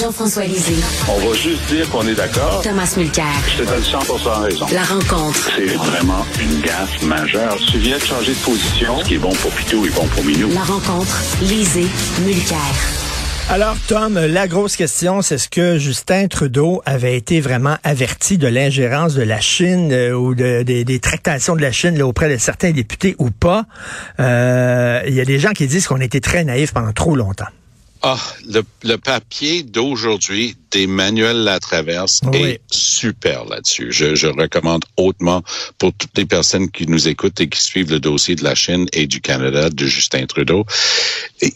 Jean-François Lisée. On va juste dire qu'on est d'accord. Thomas Mulcair. Je te donne 100 raison. La rencontre. C'est vraiment une gaffe majeure. Tu viens de changer de position. Ce qui est bon pour Pitou est bon pour Minou. La rencontre. Lisée. Mulcair. Alors, Tom, la grosse question, c'est est-ce que Justin Trudeau avait été vraiment averti de l'ingérence de la Chine euh, ou de, des tractations de la Chine là, auprès de certains députés ou pas? Euh, il y a des gens qui disent qu'on été très naïfs pendant trop longtemps. Ah, le, le papier d'aujourd'hui d'Emmanuel Latraverse oui. est super là-dessus. Je, je, recommande hautement pour toutes les personnes qui nous écoutent et qui suivent le dossier de la Chine et du Canada de Justin Trudeau.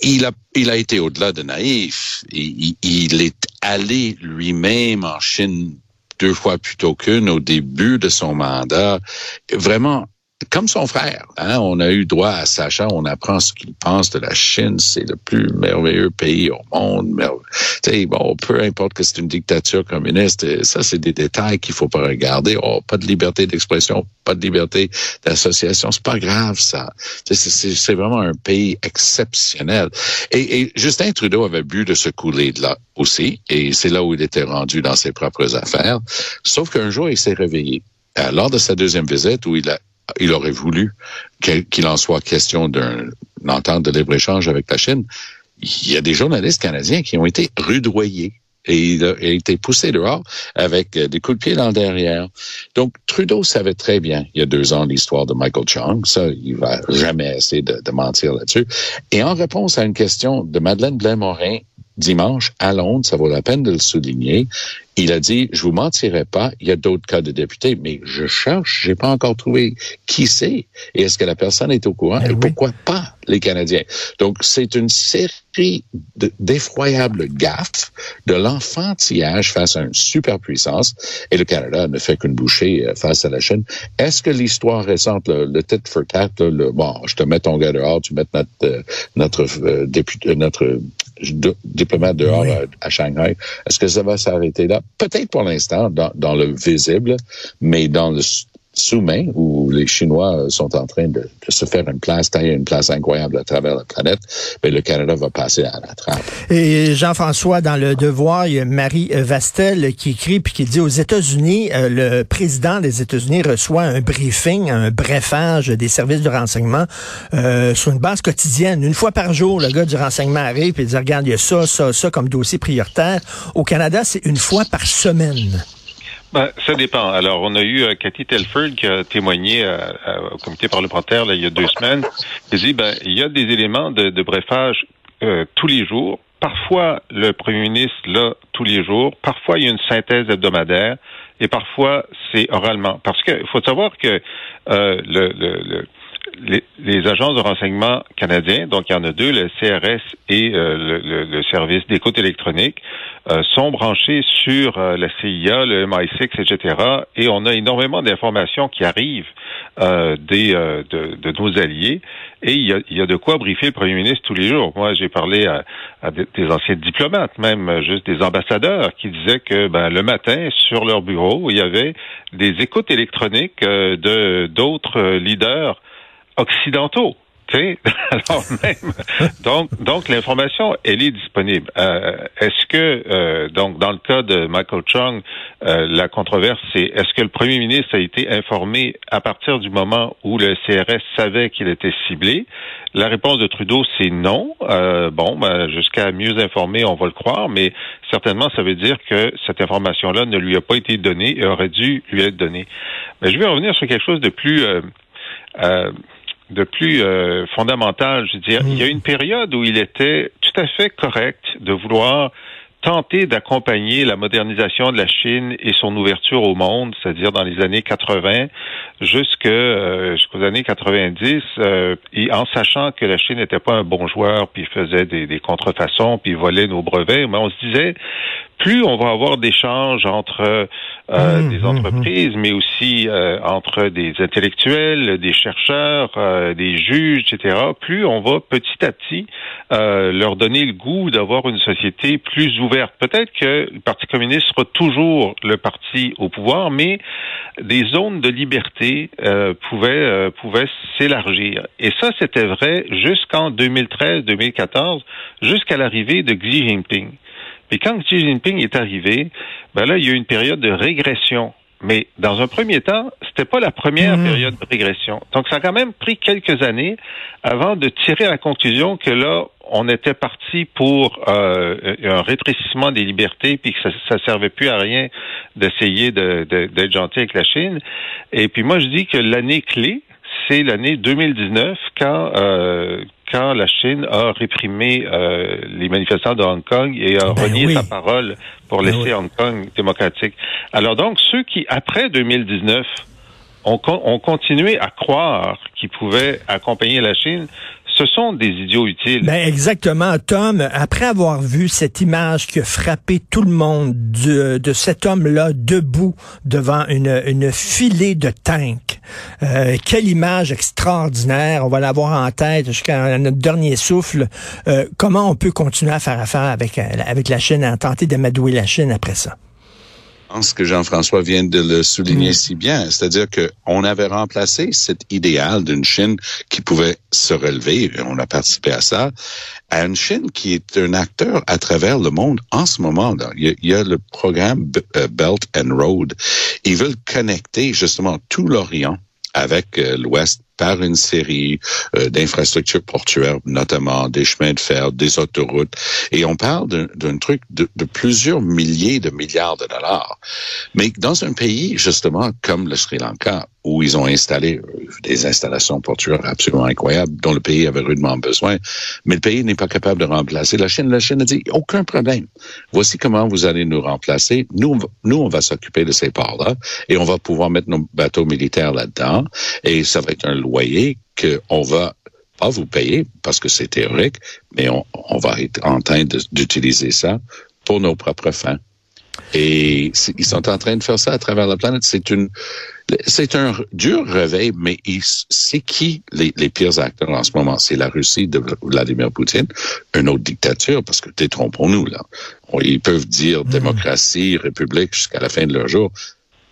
Il a, il a été au-delà de naïf. Il, il est allé lui-même en Chine deux fois plutôt qu'une au début de son mandat. Vraiment comme son frère. Hein? On a eu droit à Sacha, on apprend ce qu'il pense de la Chine. C'est le plus merveilleux pays au monde. Merve... Bon, peu importe que c'est une dictature communiste, ça, c'est des détails qu'il faut pas regarder. Oh, pas de liberté d'expression, pas de liberté d'association. C'est pas grave, ça. C'est vraiment un pays exceptionnel. Et, Justin Trudeau avait bu de ce couler de là aussi. Et c'est là où il était rendu dans ses propres affaires. Sauf qu'un jour, il s'est réveillé. Euh, lors de sa deuxième visite, où il a il aurait voulu qu'il en soit question d'une entente de libre-échange avec la Chine. Il y a des journalistes canadiens qui ont été rudoyés et il a, été poussé dehors avec des coups de pied dans derrière. Donc, Trudeau savait très bien, il y a deux ans, l'histoire de Michael Chong. Ça, il va jamais essayer de, de mentir là-dessus. Et en réponse à une question de Madeleine Blain-Morin dimanche à Londres, ça vaut la peine de le souligner, il a dit, je vous mentirai pas, il y a d'autres cas de députés, mais je cherche, j'ai pas encore trouvé qui c'est et est-ce que la personne est au courant et, pourquoi pas les Canadiens. Donc, c'est une série d'effroyables gaffes de l'enfantillage face à une superpuissance et le Canada ne fait qu'une bouchée euh, face à la Chine. Est-ce que l'histoire récente, le, le tit for tat, le, bon, je te mets ton gars dehors, tu mets notre, euh, notre euh, député, notre diplomate dehors à, à Shanghai, est-ce que ça va s'arrêter là? Peut-être pour l'instant dans, dans, le visible, mais dans le sous-main où les Chinois sont en train de, se faire une place, tailler une place incroyable à travers la planète, mais le Canada va passer à la trappe. Et Jean-François, dans le Devoir, il y a Marie Vastel qui écrit puis qui dit aux États-Unis, euh, le président des États-Unis reçoit un briefing, un brefage des services de renseignement euh, sur une base quotidienne, une fois par jour. Le gars du renseignement arrive et dit regarde, il y a ça, ça, ça comme dossier prioritaire. Au Canada, c'est une fois par semaine. Ben, ça dépend. Alors, on a eu euh, Cathy Telford qui a témoigné euh, au comité parlementaire là, il y a deux semaines. Elle dit, ben, il y a des éléments de, de brefage euh, tous les jours. Parfois, le premier ministre l'a tous les jours. Parfois, il y a une synthèse hebdomadaire. Et parfois, c'est oralement. Parce qu'il faut savoir que le, le, le les, les, agences de renseignement canadiens, donc il y en a deux, le CRS et euh, le, le, service d'écoute électronique, euh, sont branchés sur euh, la CIA, le MI6, etc. Et on a énormément d'informations qui arrivent des, de, de, nos alliés. Et il y, a, il y, a, de quoi briefer le premier ministre tous les jours. Moi, j'ai parlé à, à, des anciens diplomates, même juste des ambassadeurs, qui disaient que ben, le matin, sur leur bureau, il y avait des écoutes électroniques de d'autres leaders occidentaux. Alors même, donc, donc l'information, elle est disponible. Euh, est-ce que, euh, donc, dans le cas de Michael Chung, euh, la controverse, c'est est-ce que le premier ministre a été informé à partir du moment où le CRS savait qu'il était ciblé? La réponse de Trudeau, c'est non. bon, ben, jusqu'à mieux informer, on va le croire, mais certainement, ça veut dire que cette information-là ne lui a pas été donnée et aurait dû lui être donnée. Mais je vais revenir sur quelque chose de plus de plus euh, fondamental. Je veux dire, il y a mm. une période où il était tout à fait correct de vouloir tenter d'accompagner la modernisation de la Chine et son ouverture au monde, c'est-à-dire dans les années 80 jusque, euh, jusqu'aux années 90, euh, et en sachant que la Chine n'était pas un bon joueur, puis faisait des, des contrefaçons, puis volait nos brevets, mais on se disait, plus on va avoir d'échanges entre euh, mmh, des mmh, entreprises, mmh. mais aussi euh, entre des intellectuels, des chercheurs, euh, des juges, etc., plus on va petit à petit leur donner le goût d'avoir une société plus ouverte. Peut-être que le Parti communiste sera toujours le parti au pouvoir, mais des zones de liberté pouvaient, pouvaient s'élargir. Et ça, c'était vrai jusqu'en 2013-2014, jusqu'à l'arrivée de Xi Jinping. Puis quand Xi Jinping est arrivé, ben là, il y a eu une période de régression. Mais dans un premier temps, c'était pas la première Mhm. période de régression. Donc ça a quand même pris quelques années avant de tirer la conclusion que là, on était parti pour euh, un rétrécissement des libertés, puis que ça, ça servait plus à rien d'essayer de- de- d'être gentil avec la Chine. Et puis moi, je dis que l'année clé, c'est l'année 2019, quand euh, quand la Chine a réprimé euh, les manifestants de Hong Kong et a Ben renié oui. sa parole pour Ben laisser oui. Hong Kong démocratique. Alors donc, ceux qui, après 2019, ont, ont continué à croire qu'ils pouvaient accompagner la Chine, ce sont des idiots utiles. Ben exactement, Tom. Après avoir vu cette image qui a frappé tout le monde de, de cet homme-là debout devant une, une filée de tanks, euh, quelle image extraordinaire. On va l'avoir en tête jusqu'à notre dernier souffle. Euh, comment on peut continuer à faire affaire avec euh, avec la Chine, à tenter d'amadouer la Chine après ça? Je pense que Jean-François vient de le souligner si bien, c'est-à-dire que on avait remplacé cet idéal d'une Chine qui pouvait se relever, et on a participé à ça, à une Chine qui est un acteur à travers le monde en ce moment. Là. Il, y a, il y a le programme B- euh, Belt and Road. Ils veulent connecter justement tout l'Orient avec euh, l'Ouest par une série euh, d'infrastructures portuaires, notamment des chemins de fer, des autoroutes. Et on parle d'un truc de, de plusieurs milliers de milliards de dollars. Mais dans un pays, justement, comme le Sri Lanka, où ils ont installé euh, des installations portuaires absolument incroyables, dont le pays avait rudement besoin, mais le pays n'est pas capable de remplacer la Chine. La Chine a dit, aucun problème. Voici comment vous allez nous remplacer. Nous, nous, on va s'occuper de ces ports-là et on va pouvoir mettre nos bateaux militaires là-dedans. Et ça va être un loyer qu'on va pas vous payer parce que c'est théorique, mais on, on va être en train d'utiliser ça pour nos propres fins. Et ils sont en train de faire ça à travers la planète. C'est une, c'est un dur réveil, mais c'est qui les, les pires acteurs en ce moment? C'est la Russie de Vladimir Poutine, une autre dictature, parce que détrompons-nous, là. Ils peuvent dire démocratie, république jusqu'à la fin de leur jour.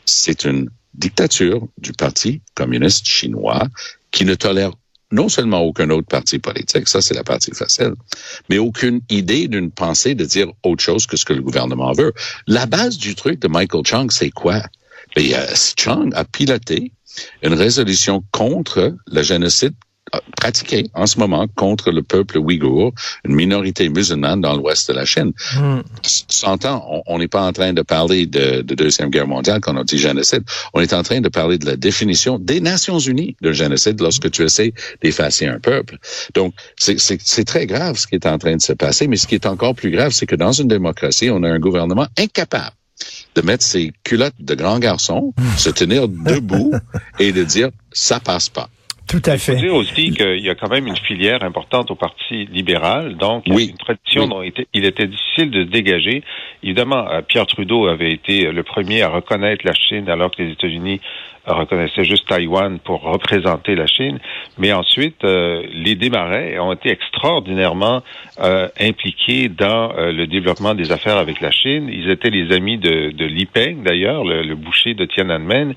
C'est une dictature du Parti communiste chinois qui ne tolère non seulement aucun autre parti politique, ça c'est la partie facile, mais aucune idée d'une pensée de dire autre chose que ce que le gouvernement veut. La base du truc de Michael Chung, c'est quoi? Et, euh, Chung a piloté une résolution contre le génocide euh, pratiqué en ce moment contre le peuple ouïghour, une minorité musulmane dans l'ouest de la Chine. Hmm. S'entend, on- n'est pas en train de parler de, de Deuxième Guerre mondiale quand on dit génocide. On est en train de parler de la définition des Nations Unies de génocide lorsque tu essaies d'effacer un peuple. Donc, c'est très grave ce qui est en train de se passer, mais ce qui est encore plus grave, c'est que dans une démocratie, on a un gouvernement incapable de mettre ses culottes de grand garçon, se tenir debout et de dire ça passe pas. Tout à Il faut fait. dire aussi qu'il y a quand même une filière importante au Parti libéral, donc il Oui. une tradition Oui. dont il était, il était difficile de se dégager. Évidemment, euh, Pierre Trudeau avait été le premier à reconnaître la Chine alors que les États-Unis reconnaissaient juste Taïwan pour représenter la Chine. Mais ensuite, euh, les démarrais ont été extraordinairement euh, impliqués dans euh, le développement des affaires avec la Chine. Ils étaient les amis de, de Li Peng, d'ailleurs, le, le boucher de Tiananmen.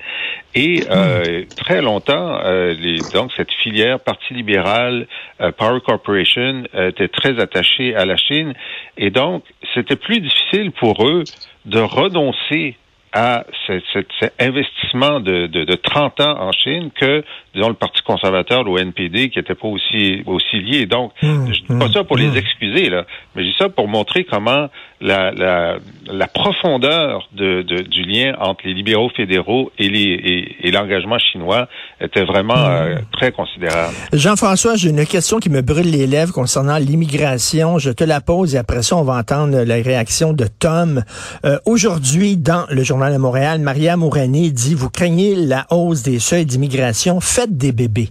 Et euh, très longtemps, euh, les, donc cette filière Parti libéral, euh, Power Corporation euh, était très attachée à la Chine. Et donc, c'était plus difficile pour eux de renoncer à ce- ce- cet investissement de, de, de 30 ans en Chine que, disons, le Parti conservateur, le NPD, qui n'était pas aussi, aussi lié. Donc, Mmh, je dis pas mmh, ça pour mmh. les excuser, là, mais je dis ça pour montrer comment la, la, la profondeur de, de- du lien entre les libéraux fédéraux et les et, et l'engagement chinois était vraiment euh, très considérable. Jean-François, j'ai une question qui me brûle les lèvres concernant l'immigration. Je te la pose et après ça, on va entendre la réaction de Tom. Euh, Aujourd'hui, dans le Journal de Montréal, Maria Mourani dit, vous craignez la hausse des seuils d'immigration, faites des bébés.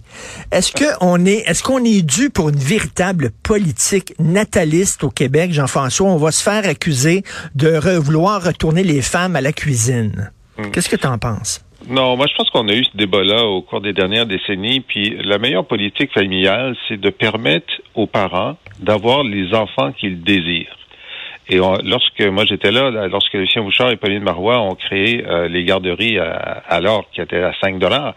Est-ce que on est, est-ce qu'on est dû pour une véritable politique nataliste au Québec, Jean-François? On va se faire accuser de re- vouloir retourner les femmes à la cuisine. Qu'est-ce que tu en penses? Non, moi je pense qu'on a eu ce débat-là au cours des dernières décennies. Puis la meilleure politique familiale, c'est de permettre aux parents d'avoir les enfants qu'ils désirent. Et on- lorsque moi j'étais là, lorsque Lucien Bouchard et Pauline Marois ont créé euh, les garderies à, à l'or qui étaient à 5 dollars,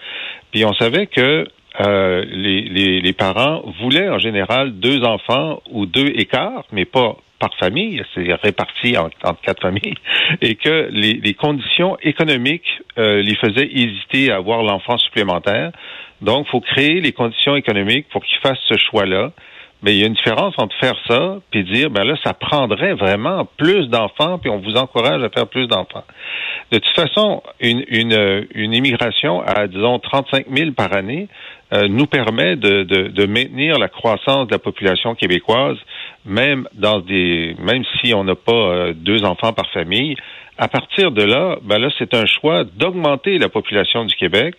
puis on savait que euh, les, les, les, parents voulaient en général deux enfants ou deux écarts, mais pas par famille, c'est réparti en, entre quatre familles, et que les, les conditions économiques euh, les faisaient hésiter à avoir l'enfant supplémentaire. Donc, il faut créer les conditions économiques pour qu'ils fassent ce choix-là. Mais il y a une différence entre faire ça puis dire ben là ça prendrait vraiment plus d'enfants puis on vous encourage à faire plus d'enfants. De toute façon, une, une, une immigration à disons 35 000 par année euh, nous permet de, de, de, maintenir la croissance de la population québécoise, même dans des même si on n'a pas euh, deux enfants par famille. À partir de là, ben là c'est un choix d'augmenter la population du Québec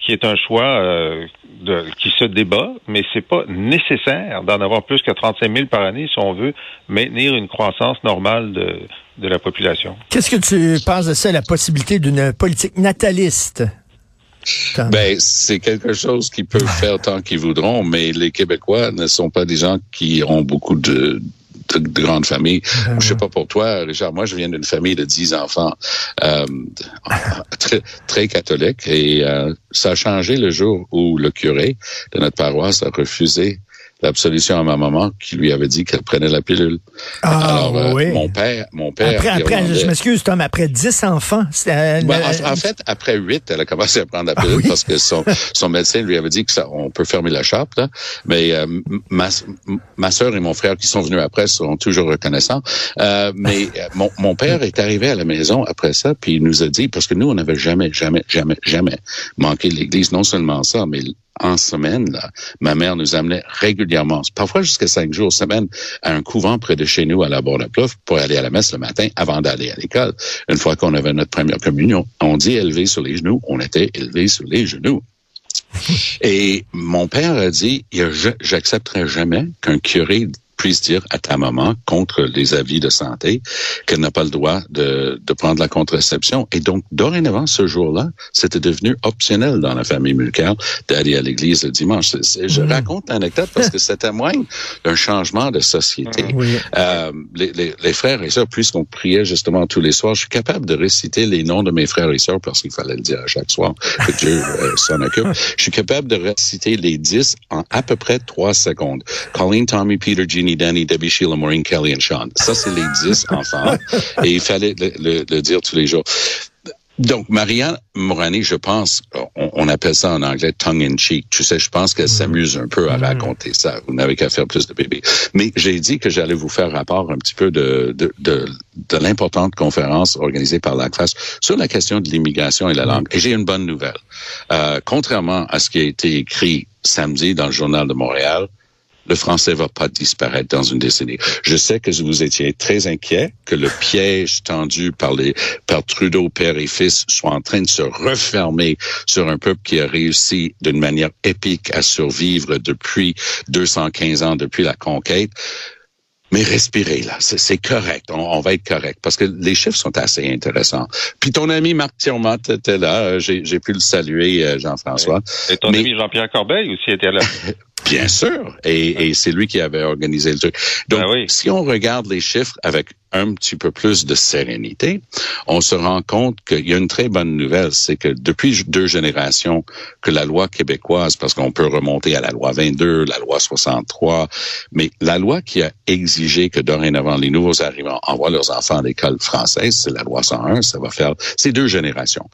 qui est un choix euh, de, qui se débat, mais c'est pas nécessaire d'en avoir plus que 35 000 par année si on veut maintenir une croissance normale de, de la population. Qu'est-ce que tu penses de ça, la possibilité d'une politique nataliste? Ben, c'est quelque chose qu'ils peuvent faire tant qu'ils voudront, mais les Québécois ne sont pas des gens qui ont beaucoup de, de grande famille. Je sais pas pour toi, Richard, moi je viens d'une famille de dix enfants, euh, très, très catholique, et euh, ça a changé le jour où le curé de notre paroisse a refusé l'absolution à ma maman qui lui avait dit qu'elle prenait la pilule. Ah, Alors, euh, oui. mon père, mon père. Après, après je m'excuse, Tom, après dix enfants. Euh, ben, en, fait, après huit, elle a commencé à prendre la pilule ah parce que son, son médecin lui avait dit que ça, on peut fermer la chape, là. Mais euh, ma, ma soeur et mon frère qui sont venus après sont toujours reconnaissants. mais mon, mon père est arrivé à la maison après ça, puis il nous a dit, parce que nous, on n'avait jamais, jamais, jamais, jamais manqué l'église. Non seulement ça, mais en semaine, là, ma mère nous amenait régulièrement, parfois jusqu'à cinq jours semaine, à un couvent près de chez nous à la Bordeaux-Plouf pour aller à la messe le matin avant d'aller à l'école. Une fois qu'on avait notre première communion, on dit élevé sur les genoux, on était élevé sur les genoux. Et mon père a dit, j'accepterai jamais qu'un curé puisse dire à ta maman, contre les avis de santé, qu'elle n'a pas le droit de, de prendre la contraception. Et donc, dorénavant, ce jour-là, c'était devenu optionnel dans la famille Mulcair d'aller à l'église le dimanche. je mm. raconte l'anecdote parce que ça témoigne d'un changement de société. Euh, les, les, les, frères et sœurs, puisqu'on priait justement tous les soirs, je suis capable de réciter les noms de mes frères et sœurs parce qu'il fallait le dire à chaque soir que Dieu euh, s'en occupe. Je suis capable de réciter les dix en à peu près trois secondes. Colleen, Tommy, Peter, Ginny, Danny, Debbie, Sheila, Maureen, Kelly et Sean. Ça, c'est les dix enfants. Et il fallait le, le, dire tous les jours. Donc, Marianne Morani, je pense, on, appelle ça en anglais tongue in cheek. Tu sais, je pense qu'elle s'amuse un peu à mm. raconter ça. Vous n'avez qu'à faire plus de bébés. Mais j'ai dit que j'allais vous faire rapport un petit peu de, de, de, de l'importante conférence organisée par l'ACFAS sur la question de l'immigration et la langue. Et j'ai une bonne nouvelle. Euh, contrairement à ce qui a été écrit samedi dans le Journal de Montréal, le français va pas disparaître dans une décennie. Je sais que vous étiez très inquiet que le piège tendu par les par Trudeau père et fils soit en train de se refermer sur un peuple qui a réussi d'une manière épique à survivre depuis 215 ans depuis la conquête. Mais respirez là, c'est correct, on, va être correct parce que les chiffres sont assez intéressants. Puis ton ami Marc Thiermont était là, j'ai pu le saluer, euh, Jean-François. Et ton ami Jean-Pierre Corbeil aussi était là. Bien sûr, et, et c'est lui qui avait organisé le truc. Donc, ben si on regarde les chiffres avec un petit peu plus de sérénité, on se rend compte qu'il y a une très bonne nouvelle, c'est que depuis deux générations, que la loi québécoise, parce qu'on peut remonter à la loi 22, la loi 63, mais la loi qui a exigé que dorénavant les nouveaux arrivants envoient leurs enfants à l'école française, c'est la loi 101, ça va faire ces deux générations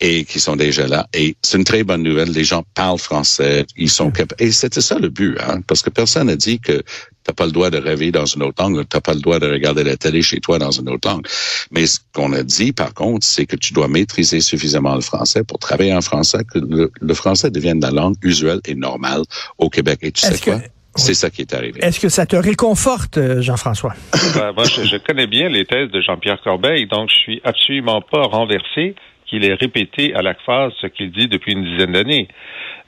et qui sont déjà là. Et c'est une très bonne nouvelle. Les gens parlent français, ils sont capables. Et c'était ça le but, hein, parce que personne n'a dit que t'as pas le droit de rêver dans une autre langue, t'as pas le droit de regarder la télé chez toi dans une autre langue. Mais ce qu'on a dit, par contre, c'est que tu dois maîtriser suffisamment le français pour travailler en français, que le, français devienne la langue usuelle et normale au Québec. Et tu sais quoi? C'est ça qui est arrivé. Est-ce que ça te réconforte, euh, Jean-François? Ben, moi, je, connais bien les thèses de Jean-Pierre Corbeil, donc je suis absolument pas renversé qu'il ait répété à l'ACFAS ce qu'il dit depuis une dizaine d'années.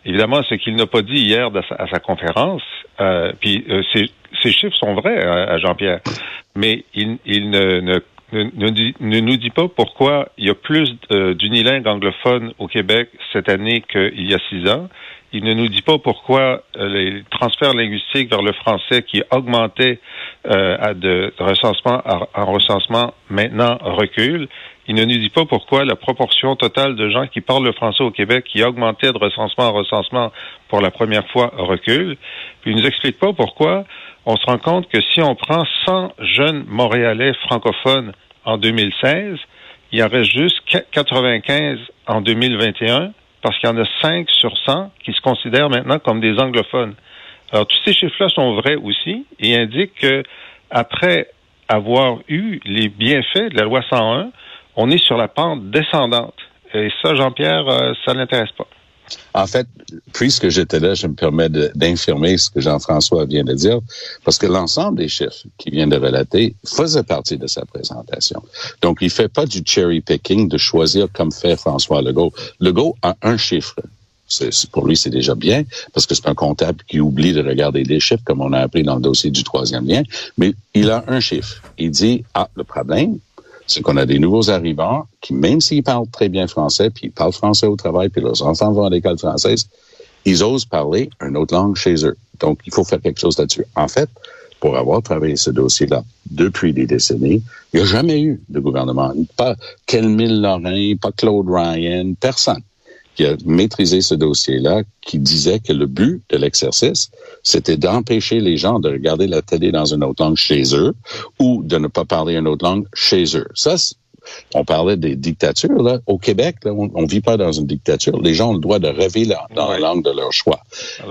Évidemment, ce qu'il n'a pas dit hier à sa, conférence, euh, puis euh, ces, chiffres sont vrais à, Jean-Pierre, mais il, ne, nous dit pas pourquoi il y a plus d'unilingues anglophones au Québec cette année qu'il y a six ans. Il ne nous dit pas pourquoi euh, les transferts linguistiques vers le français qui augmentaient euh, de, recensement en recensement maintenant recule. Il ne nous dit pas pourquoi la proportion totale de gens qui parlent le français au Québec, qui augmentait de recensement en recensement pour la première fois, recule. Puis il nous explique pas pourquoi on se rend compte que si on prend 100 jeunes Montréalais francophones en 2016, il y en reste juste 95 en 2021 parce qu'il y en a 5 sur 100 qui se considèrent maintenant comme des anglophones. Alors, tous ces chiffres-là sont vrais aussi et indiquent que après avoir eu les bienfaits de la loi 101, on est sur la pente descendante. Et ça, Jean-Pierre, euh, ça l'intéresse pas. En fait, puisque j'étais là, je me permets d'infirmer ce que Jean-François vient de dire, parce que l'ensemble des chiffres qu'il vient de relater faisait partie de sa présentation. Donc, il fait pas du cherry picking de choisir comme fait François Legault. Legault a un chiffre. pour lui, c'est déjà bien, parce que c'est un comptable qui oublie de regarder les chiffres, comme on a appris dans le dossier du troisième lien, mais il a un chiffre. Il dit, ah, le problème, c'est qu'on a des nouveaux arrivants qui, même s'ils parlent très bien français, puis ils parlent français au travail, puis leurs enfants vont à l'école française, ils osent parler une autre langue chez eux. Donc, il faut faire quelque chose là-dessus. En fait, pour avoir travaillé ce dossier-là depuis des décennies, il n'y a jamais eu de gouvernement. Pas Kelmil Lorrain, pas Claude Ryan, personne qui a maîtrisé ce dossier-là, qui disait que le but de l'exercice, c'était d'empêcher les gens de regarder la télé dans une autre langue chez eux ou de ne pas parler une autre langue chez eux. Ça, on parlait des dictatures. Là. Au Québec, on ne vit pas dans une dictature. Les gens ont le droit de rêver dans la langue de leur choix.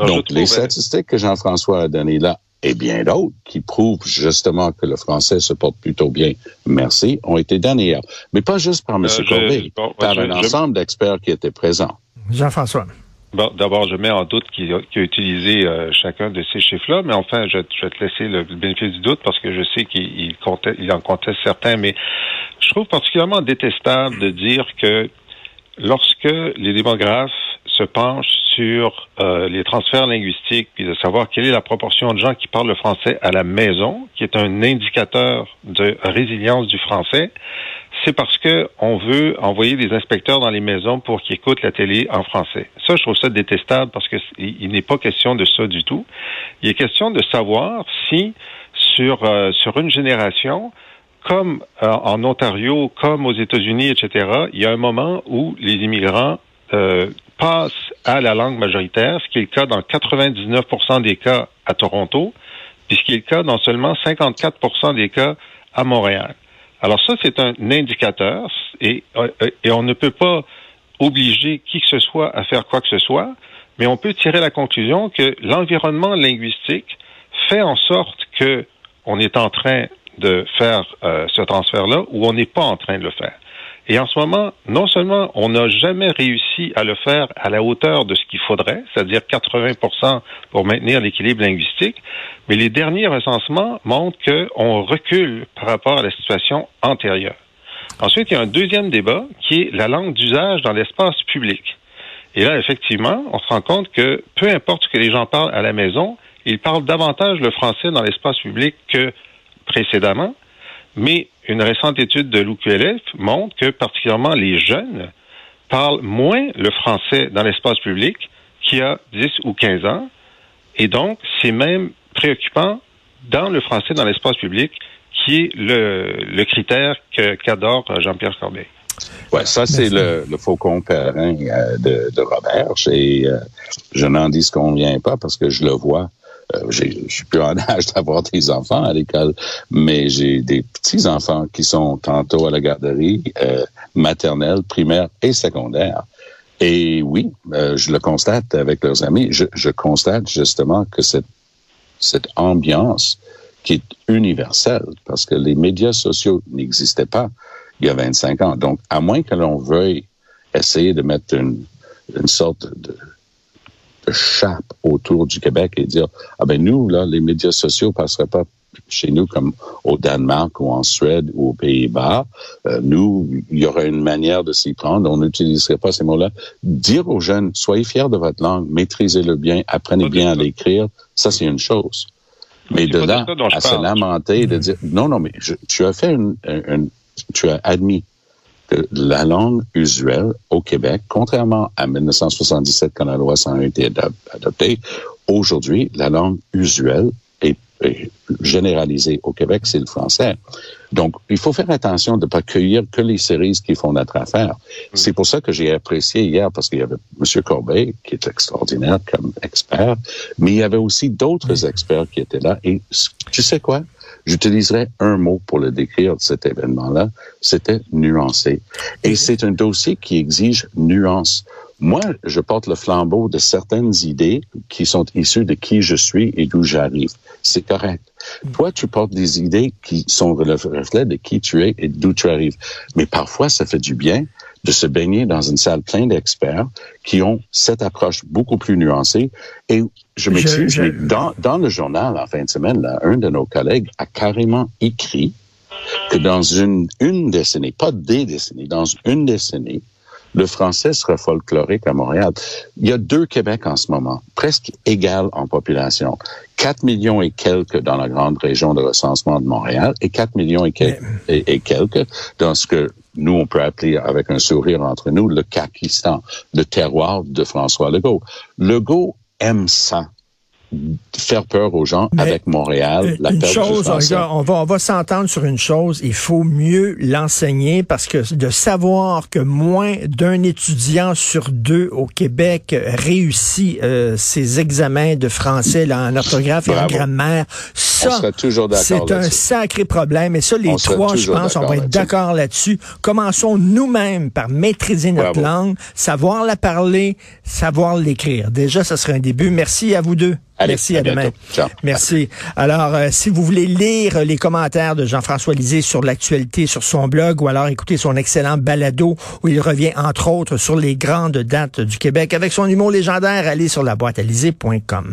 Donc, les statistiques que Jean-François a données là et bien d'autres qui prouvent justement que le français se porte plutôt bien, merci, ont été données. Mais pas juste par M. Euh, Corbeil, par un ensemble d'experts qui étaient présents. Jean-François. Bon, d'abord, je mets en doute qu'il a, utilisé euh, chacun de ces chiffres-là, mais enfin, je, vais te laisser le bénéfice du doute parce que je sais qu'il il en conteste certains, mais je trouve particulièrement détestable de dire que lorsque les démographes se penchent sur euh, les transferts linguistiques, puis de savoir quelle est la proportion de gens qui parlent le français à la maison, qui est un indicateur de résilience du français, c'est parce que on veut envoyer des inspecteurs dans les maisons pour qu'ils écoutent la télé en français. Ça, je trouve ça détestable parce que il n'est pas question de ça du tout. Il est question de savoir si sur euh, sur une génération, comme euh, en Ontario, comme aux États-Unis, etc., il y a un moment où les immigrants euh, passent à la langue majoritaire, ce qui est le cas dans 99% des cas à Toronto, puis ce qui est le cas dans seulement 54% des cas à Montréal. Alors ça, c'est un indicateur et, euh, et on ne peut pas obliger qui que ce soit à faire quoi que ce soit, mais on peut tirer la conclusion que l'environnement linguistique fait en sorte que on est en train de faire euh, ce transfert-là ou on n'est pas en train de le faire. Et en ce moment, non seulement on n'a jamais réussi à le faire à la hauteur de ce qu'il faudrait, c'est-à-dire 80% pour maintenir l'équilibre linguistique, mais les derniers recensements montrent qu'on recule par rapport à la situation antérieure. Ensuite, il y a un deuxième débat qui est la langue d'usage dans l'espace public. Et là, effectivement, on se rend compte que peu importe ce que les gens parlent à la maison, ils parlent davantage le français dans l'espace public que précédemment. Mais une récente étude de l'UQLF montre que particulièrement les jeunes parlent moins le français dans l'espace public qu'il y a 10 ou 15 ans. Et donc, c'est même préoccupant dans le français dans l'espace public qui est le, critère qu'adore Jean-Pierre Corbeil. Ouais, ça c'est le, le, faucon perrin euh, de, de Robert. Et euh, je n'en dis ce qu'on vient pas parce que je le vois euh, je suis plus en âge d'avoir des enfants à l'école, mais j'ai des petits enfants qui sont tantôt à la garderie euh, maternelle, primaire et secondaire. Et oui, euh, je le constate avec leurs amis. Je, constate justement que cette, ambiance qui est universelle, parce que les médias sociaux n'existaient pas il y a 25 ans. Donc, à moins que l'on veuille essayer de mettre une sorte de, chape autour du Québec et dire ah ben nous là les médias sociaux passeraient pas chez nous comme au Danemark ou en Suède ou aux Pays-Bas. Euh, nous, il y aurait une manière de s'y prendre. On n'utiliserait pas ces mots-là. Dire aux jeunes, soyez fiers de votre langue, maîtrisez-le bien, apprenez bien à l'écrire, ça c'est une chose. Mais de là à se lamenter, de dire non, non, mais tu as fait une, tu as admis la langue usuelle au Québec, contrairement à 1977 quand la loi 101 a été adoptée, aujourd'hui, la langue usuelle est, généralisé au Québec, c'est le français. Donc, il faut faire attention de ne pas cueillir que les cerises qui font notre affaire. C'est pour ça que j'ai apprécié hier, parce qu'il y avait M. Corbeil, qui est extraordinaire comme expert, mais il y avait aussi d'autres experts qui étaient là. Et tu sais quoi? J'utiliserai un mot pour le décrire de cet événement-là. C'était nuancé. Et c'est un dossier qui exige nuance. Moi, je porte le flambeau de certaines idées qui sont issues de qui je suis et d'où j'arrive. C'est correct. Toi, tu portes des idées qui sont le reflet de qui tu es et d'où tu arrives. Mais parfois, ça fait du bien de se baigner dans une salle pleine d'experts qui ont cette approche beaucoup plus nuancée. Et je m'excuse, mais dans, dans le journal, en fin de semaine, là, un de nos collègues a carrément écrit que dans une, une décennie, pas des décennies, dans une décennie, le français sera folklorique à Montréal. Il y a deux Québec en ce moment, presque égal en population. 4 millions et quelques dans la grande région de recensement de Montréal et 4 millions et, et, quelques dans ce que nous, on peut appeler avec un sourire entre nous le Kakistan, le terroir de François Legault. Legault aime ça faire peur aux gens avec Montréal, la une chose, on va, on va s'entendre sur une chose, il faut mieux l'enseigner parce que de savoir que moins d'un étudiant sur deux au Québec réussit euh, ses examens de français là, en orthographe et en grammaire, ça, c'est un sacré problème. Et ça, les trois, je pense, on va être d'accord là-dessus. Commençons nous-mêmes par maîtriser notre langue, savoir la parler, savoir l'écrire. Déjà, ça serait un début. Merci à vous deux. Merci, à, demain. Merci. Alors, euh, si vous voulez lire les commentaires de Jean-François Lisée sur l'actualité sur son blog ou alors écouter son excellent balado où il revient entre autres sur les grandes dates du Québec avec son humour légendaire, allez sur la boîte